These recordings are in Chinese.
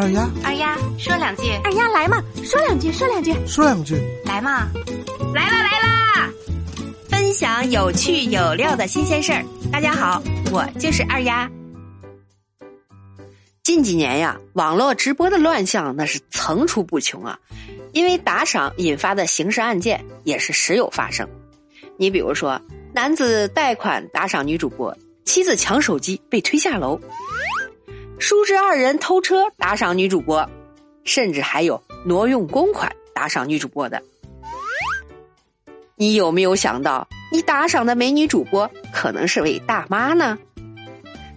二丫，二丫说两句，二丫来嘛，说两句，说两句，说两句，来嘛，来啦来啦！分享有趣有料的新鲜事儿。大家好，我就是二丫。近几年呀，网络直播的乱象那是层出不穷啊，因为打赏引发的刑事案件也是时有发生。你比如说，男子贷款打赏女主播，妻子抢手机被推下楼。叔侄二人偷车打赏女主播，甚至还有挪用公款打赏女主播的。你有没有想到，你打赏的美女主播可能是位大妈呢？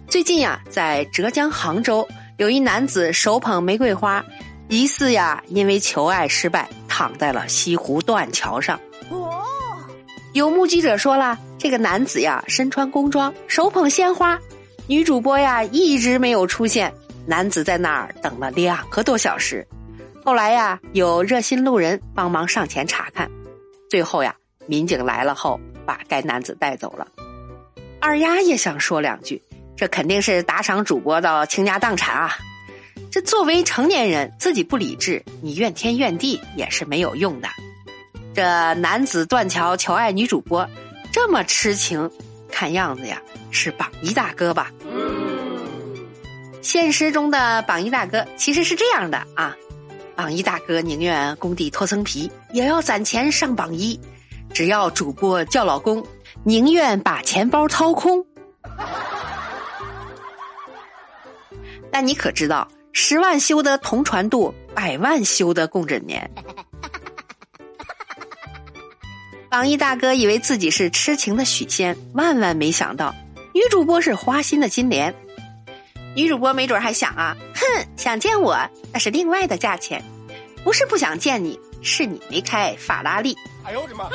最近呀，在浙江杭州，有一男子手捧玫瑰花，疑似呀因为求爱失败，躺在了西湖断桥上。哦，有目击者说了，这个男子呀身穿工装，手捧鲜花。女主播呀一直没有出现，男子在那儿等了两个多小时。后来呀，有热心路人帮忙上前查看，最后呀，民警来了后把该男子带走了。二丫也想说两句，这肯定是打赏主播的倾家荡产啊！这作为成年人，自己不理智，你怨天怨地也是没有用的。这男子断桥求爱女主播，这么痴情。看样子呀，是榜一大哥吧？现实中的榜一大哥其实是这样的啊，榜一大哥宁愿工地脱层皮，也要攒钱上榜一；只要主播叫老公，宁愿把钱包掏空。但你可知道，十万修得同船渡，百万修得共枕眠。榜一大哥以为自己是痴情的许仙，万万没想到女主播是花心的金莲。女主播没准还想啊，哼，想见我那是另外的价钱，不是不想见你，是你没开法拉利。哎呦我的妈！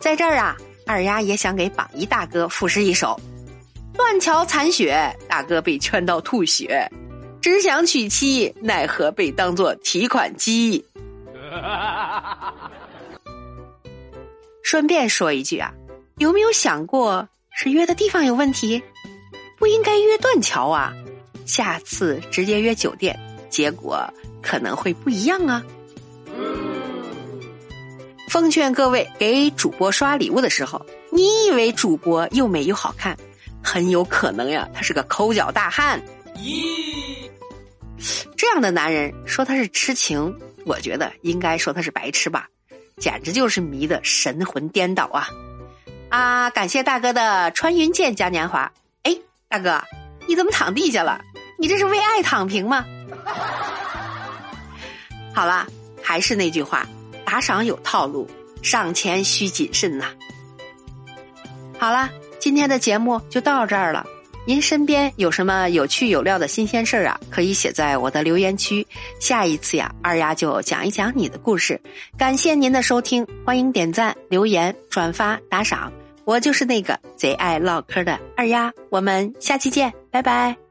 在这儿啊，二丫也想给榜一大哥赋诗一首：断桥残雪，大哥被圈到吐血，只想娶妻，奈何被当做提款机。顺便说一句啊，有没有想过是约的地方有问题？不应该约断桥啊，下次直接约酒店，结果可能会不一样啊。奉劝各位给主播刷礼物的时候，你以为主播又美又好看，很有可能呀，他是个抠脚大汉。咦，这样的男人说他是痴情。我觉得应该说他是白痴吧，简直就是迷的神魂颠倒啊！啊，感谢大哥的穿云箭嘉年华。哎，大哥，你怎么躺地下了？你这是为爱躺平吗？好了，还是那句话，打赏有套路，上前需谨慎呐。好了，今天的节目就到这儿了。您身边有什么有趣有料的新鲜事儿啊？可以写在我的留言区。下一次呀，二丫就讲一讲你的故事。感谢您的收听，欢迎点赞、留言、转发、打赏。我就是那个贼爱唠嗑的二丫，我们下期见，拜拜。